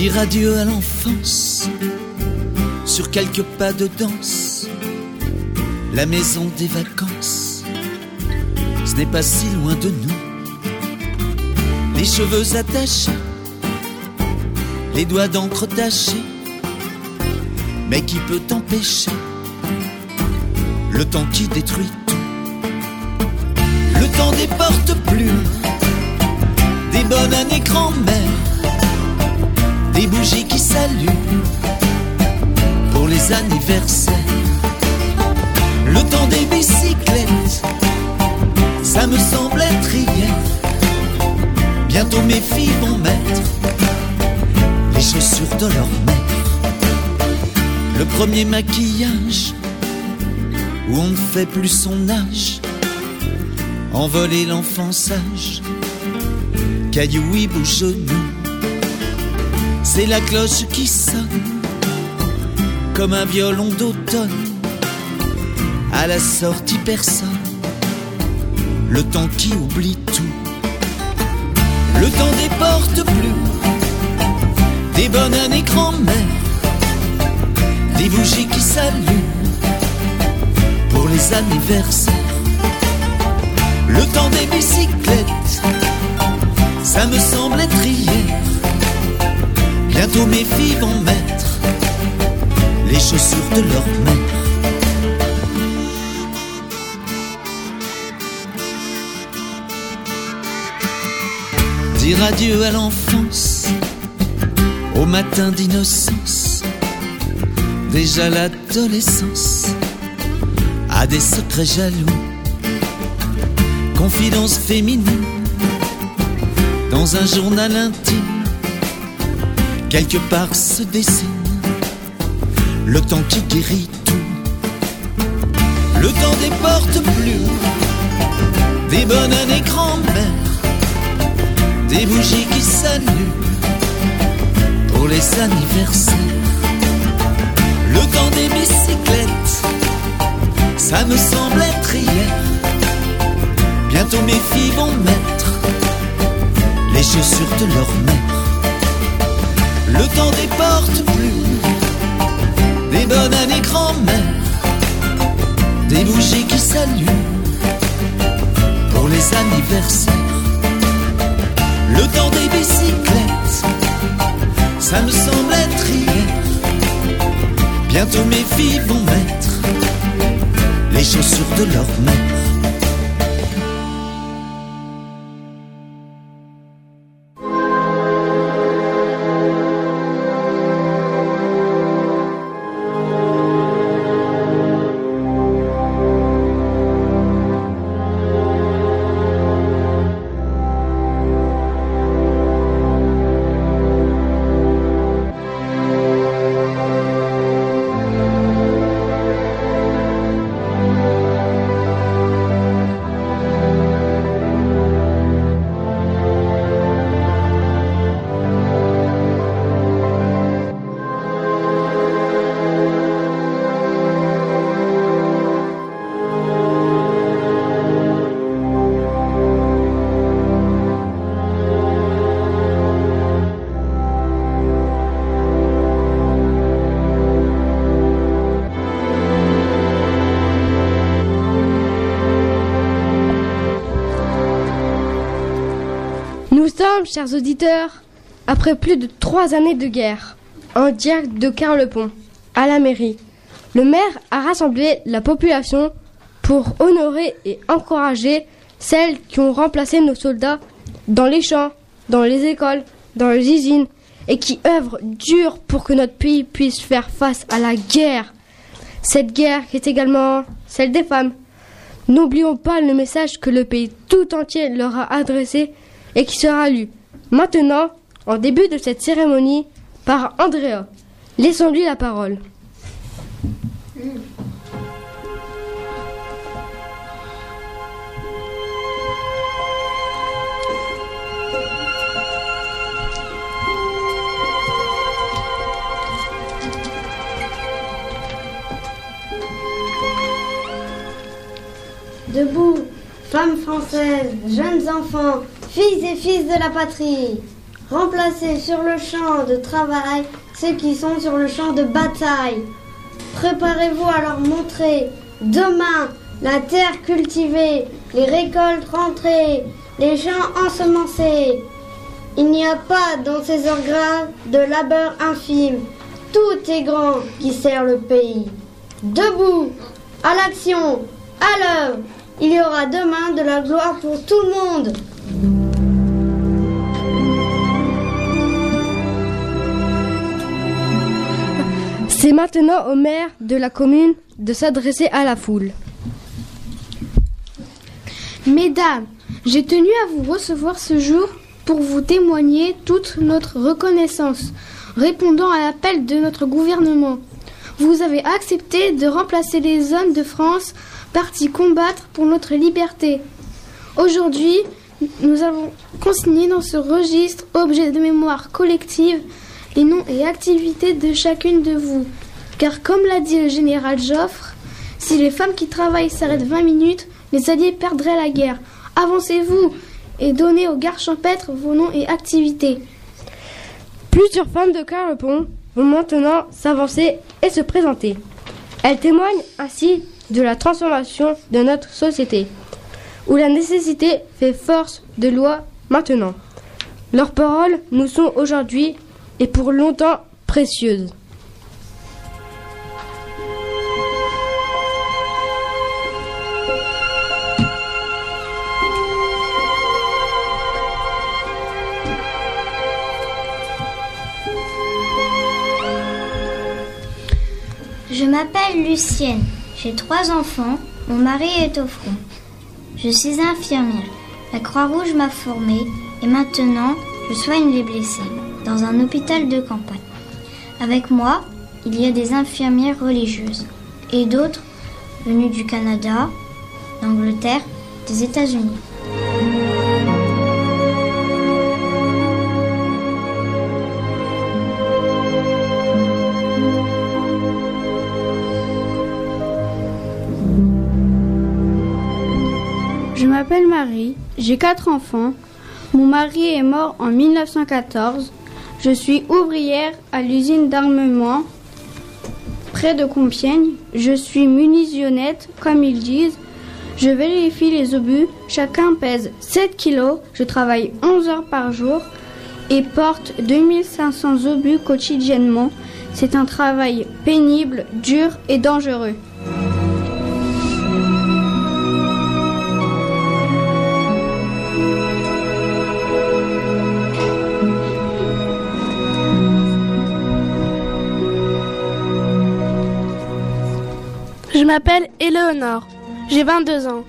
Dire adieu à l'enfance. Sur quelques pas de danse, la maison des vacances, ce n'est pas si loin de nous. Les cheveux attachés, les doigts d'encre tachés, mais qui peut t'empêcher? Le temps qui détruit tout, le temps des portes plumes, des bonnes années grand-mère, des bougies qui s'allument pour les anniversaires, le temps des bicyclettes, ça me semble être hier. Bientôt mes filles vont mettre les chaussures de leur mère. Le premier maquillage où on ne fait plus son âge. Envoler l'enfant sage, caillou ou genou. C'est la cloche qui sonne comme un violon d'automne. À la sortie, personne. Le temps qui oublie tout. Le temps des portes plus des bonnes années grand-mère, des bougies qui s'allument pour les anniversaires. Le temps des bicyclettes, ça me semble être hier. Bientôt mes filles vont mettre les chaussures de leur mère. Dire adieu à l'enfance, au matin d'innocence, déjà l'adolescence a des secrets jaloux, confidence féminine dans un journal intime, quelque part se dessine le temps qui guérit tout, le temps des portes plus, des bonnes années grand-mère, des bougies qui s'allument pour les anniversaires, le temps des bicyclettes ça me semble être hier. Bientôt mes filles vont mettre les chaussures de leur mère. Le temps des portes plus, des bonnes années grand-mère, des bougies qui s'allument pour les anniversaires. Le temps des bicyclettes, ça me semble être hier. Bientôt mes filles vont mettre les chaussures de leur mère. Chers auditeurs, après plus de trois années de guerre, en direct de Carlepont, à la mairie. Le maire a rassemblé la population pour honorer et encourager celles qui ont remplacé nos soldats dans les champs, dans les écoles, dans les usines et qui œuvrent dur pour que notre pays puisse faire face à la guerre. Cette guerre qui est également celle des femmes. N'oublions pas le message que le pays tout entier leur a adressé et qui sera lu maintenant, en début de cette cérémonie, par Andrea. Laissons-lui la parole. Debout, femmes françaises, jeunes enfants, filles et fils de la patrie. remplacer sur le champ de travail ceux qui sont sur le champ de bataille. Préparez-vous à leur montrer demain la terre cultivée, les récoltes rentrées, les champs ensemencés. Il n'y a pas dans ces heures graves de labeur infime. Tout est grand qui sert le pays. Debout, à l'action, à l'œuvre, il y aura demain de la gloire pour tout le monde. C'est maintenant au maire de la commune de s'adresser à la foule. Mesdames, j'ai tenu à vous recevoir ce jour pour vous témoigner toute notre reconnaissance, répondant à l'appel de notre gouvernement. Vous avez accepté de remplacer les hommes de France partis combattre pour notre liberté. Aujourd'hui, nous avons consigné dans ce registre, objet de mémoire collective, les noms et activités de chacune de vous. Car comme l'a dit le général Joffre, si les femmes qui travaillent s'arrêtent 20 minutes, les alliés perdraient la guerre. Avancez-vous et donnez aux gardes champêtres vos noms et activités. Plusieurs femmes de Carlepont vont maintenant s'avancer et se présenter. Elles témoignent ainsi de la transformation de notre société, où la nécessité fait force de loi maintenant. Leurs paroles nous sont aujourd'hui et pour longtemps précieuses. Je m'appelle Lucienne, j'ai trois enfants, mon mari est au front. Je suis infirmière, la Croix-Rouge m'a formée et maintenant je soigne les blessés dans un hôpital de campagne. Avec moi, il y a des infirmières religieuses et d'autres venues du Canada, d'Angleterre, des États-Unis. Je m'appelle Marie, j'ai quatre enfants. Mon mari est mort en 1914. Je suis ouvrière à l'usine d'armement près de Compiègne. Je suis munitionnette, comme ils disent. Je vérifie les obus. Chacun pèse 7 kilos. Je travaille 11 heures par jour et porte 2500 obus quotidiennement. C'est un travail pénible, dur et dangereux. M'appelle Éléonore, j'ai 22 ans.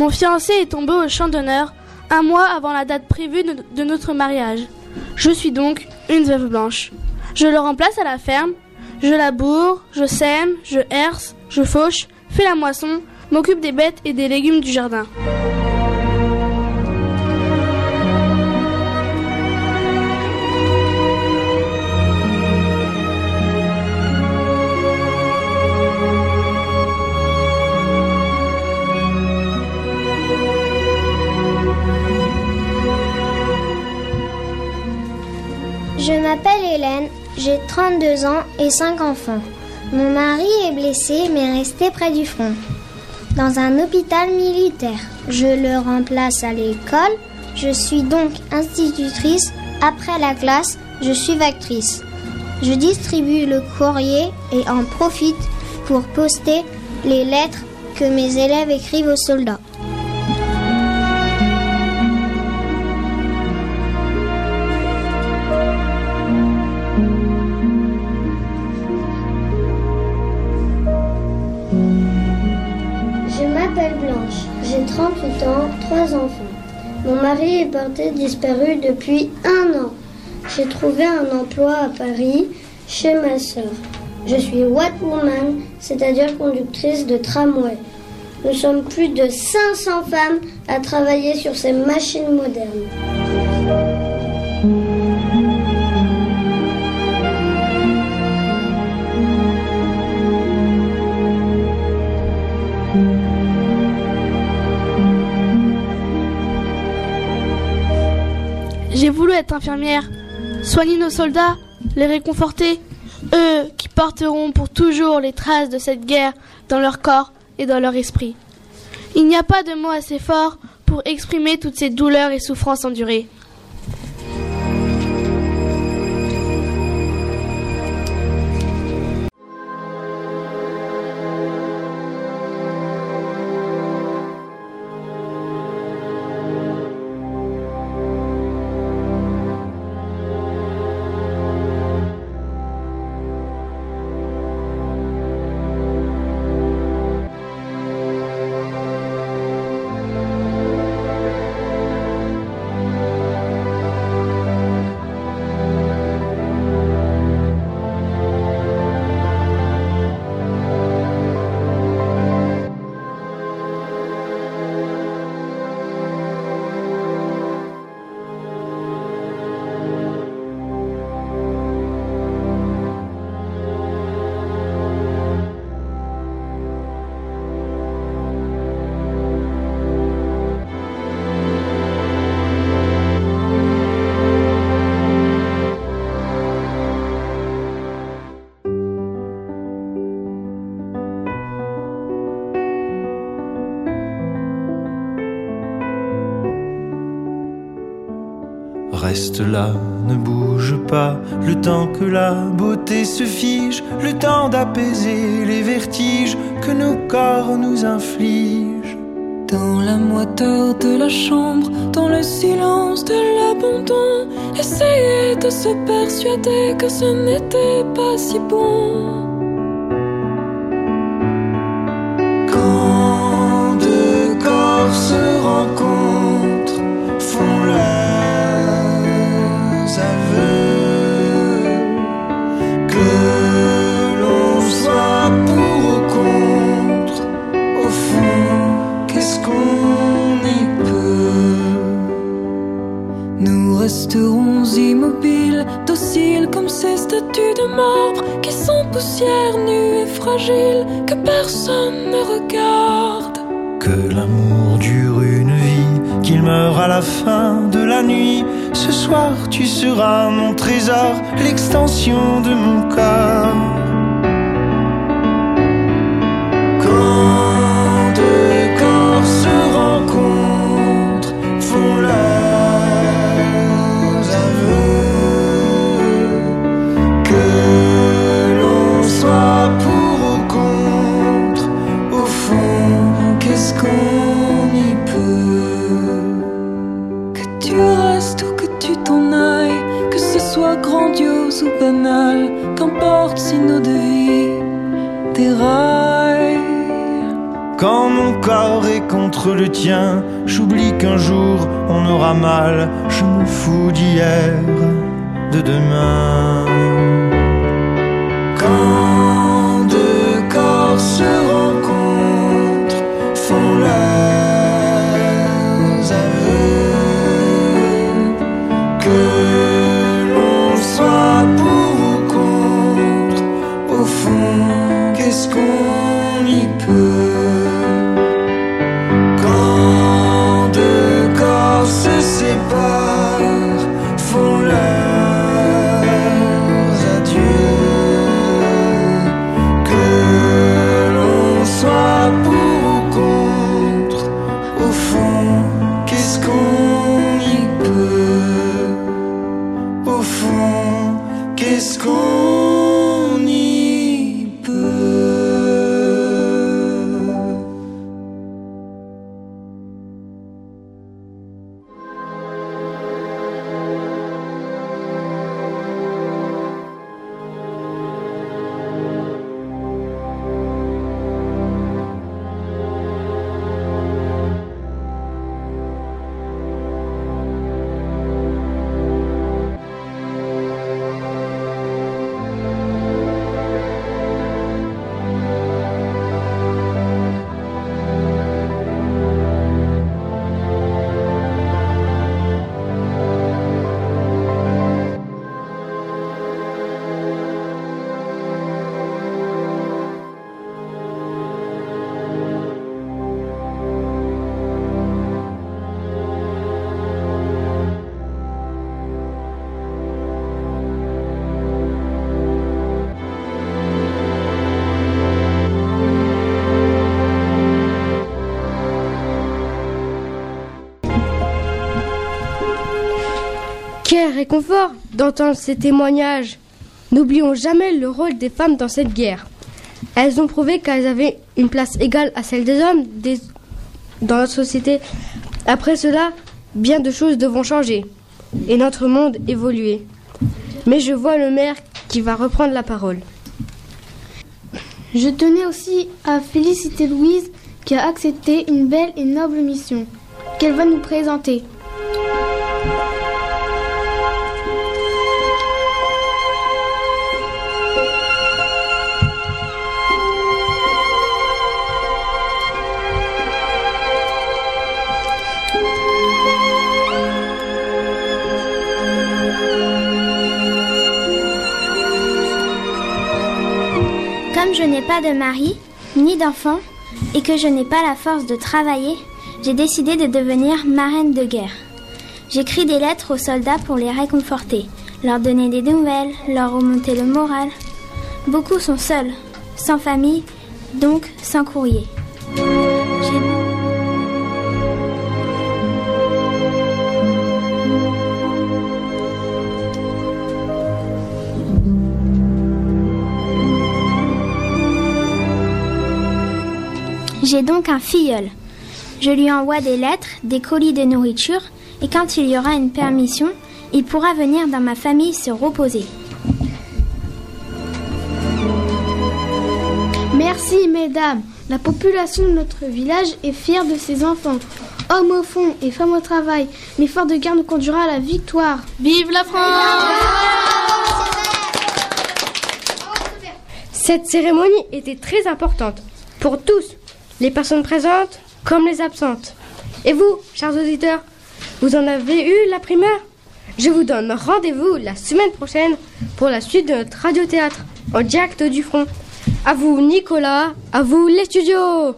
Mon fiancé est tombé au champ d'honneur un mois avant la date prévue de notre mariage. Je suis donc une veuve blanche. Je le remplace à la ferme, je laboure, je sème, je herse, je fauche, fais la moisson, m'occupe des bêtes et des légumes du jardin. J'ai 32 ans et 5 enfants. Mon mari est blessé mais resté près du front, dans un hôpital militaire. Je le remplace à l'école. Je suis donc institutrice. Après la classe, je suis actrice. Je distribue le courrier et en profite pour poster les lettres que mes élèves écrivent aux soldats. 38 ans, 3 enfants. Mon mari est porté disparu depuis un an. J'ai trouvé un emploi à Paris chez ma sœur. Je suis Woman, c'est-à-dire conductrice de tramway. Nous sommes plus de 500 femmes à travailler sur ces machines modernes. J'ai voulu être infirmière Soignez nos soldats, les réconforter, eux qui porteront pour toujours les traces de cette guerre dans leur corps et dans leur esprit. Il n'y a pas de mots assez forts pour exprimer toutes ces douleurs et souffrances endurées. Reste là, ne bouge pas, le temps que la beauté se fige, le temps d'apaiser les vertiges que nos corps nous infligent. Dans la moiteur de la chambre, dans le silence de l'abandon, essayer de se persuader que ce n'était pas si bon. Immobiles, dociles comme ces statues de marbre qui sont poussière nue et fragile, que personne ne regarde. Que l'amour dure une vie, qu'il meure à la fin de la nuit. Ce soir, tu seras mon trésor, l'extension de mon corps. Ou qu'importe si nos deux vies déraillent. Quand mon corps est contre le tien, j'oublie qu'un jour on aura mal. Je me fous d'hier, de demain. D'entendre ces témoignages. N'oublions jamais le rôle des femmes dans cette guerre. Elles ont prouvé qu'elles avaient une place égale à celle des hommes dans notre société. Après cela, bien de choses devront changer et notre monde évoluer. Mais je vois le maire qui va reprendre la parole. Je tenais aussi à féliciter Louise qui a accepté une belle et noble mission qu'elle va nous présenter. Je n'ai pas de mari, ni d'enfant, et que je n'ai pas la force de travailler, j'ai décidé de devenir marraine de guerre. J'écris des lettres aux soldats pour les réconforter, leur donner des nouvelles, leur remonter le moral. Beaucoup sont seuls, sans famille, donc sans courrier. J'ai- donc un filleul. Je lui envoie des lettres, des colis de nourriture, et quand il y aura une permission, il pourra venir dans ma famille se reposer. Merci mesdames. La population de notre village est fière de ses enfants. Hommes au fond et femmes au travail, l'effort de guerre nous conduira à la victoire. Vive la France Cette cérémonie était très importante pour tous, les personnes présentes comme les absentes. Et vous, chers auditeurs, vous en avez eu la primeur? Je vous donne rendez-vous la semaine prochaine pour la suite de notre radiothéâtre en direct du front. À vous Nicolas, à vous les studios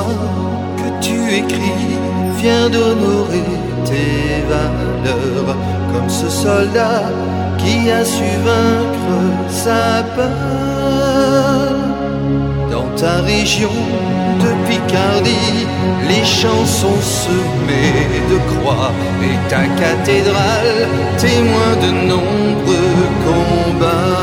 que tu écris, vient d'honorer tes valeurs, comme ce soldat qui a su vaincre sa peur. Dans ta région de Picardie, les champs sont semés de croix et ta cathédrale témoin de nombreux combats.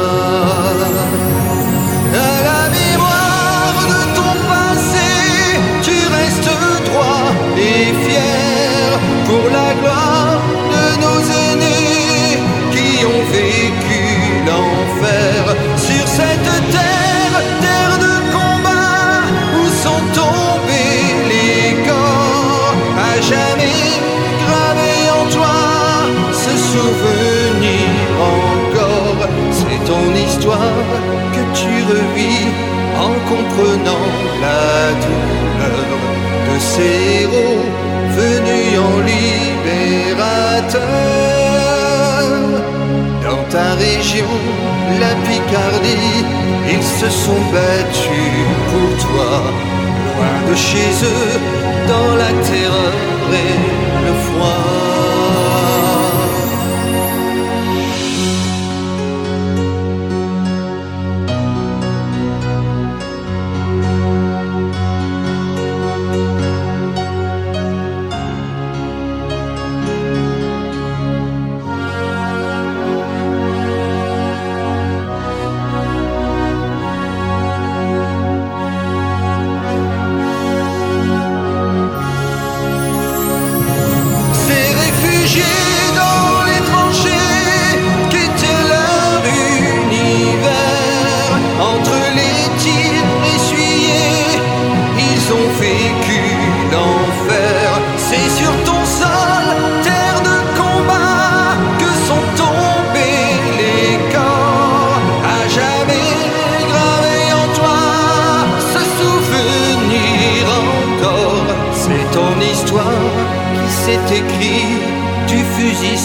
Pour la gloire de nos aînés qui ont vécu l'enfer. Sur cette terre, terre de combat où sont tombés les corps. À jamais gravés en toi ce souvenir encore. C'est ton histoire que tu revis en comprenant la douleur de ces héros venus en libérateur. Dans ta région, la Picardie, ils se sont battus pour toi, loin de chez eux, dans la terreur et le froid.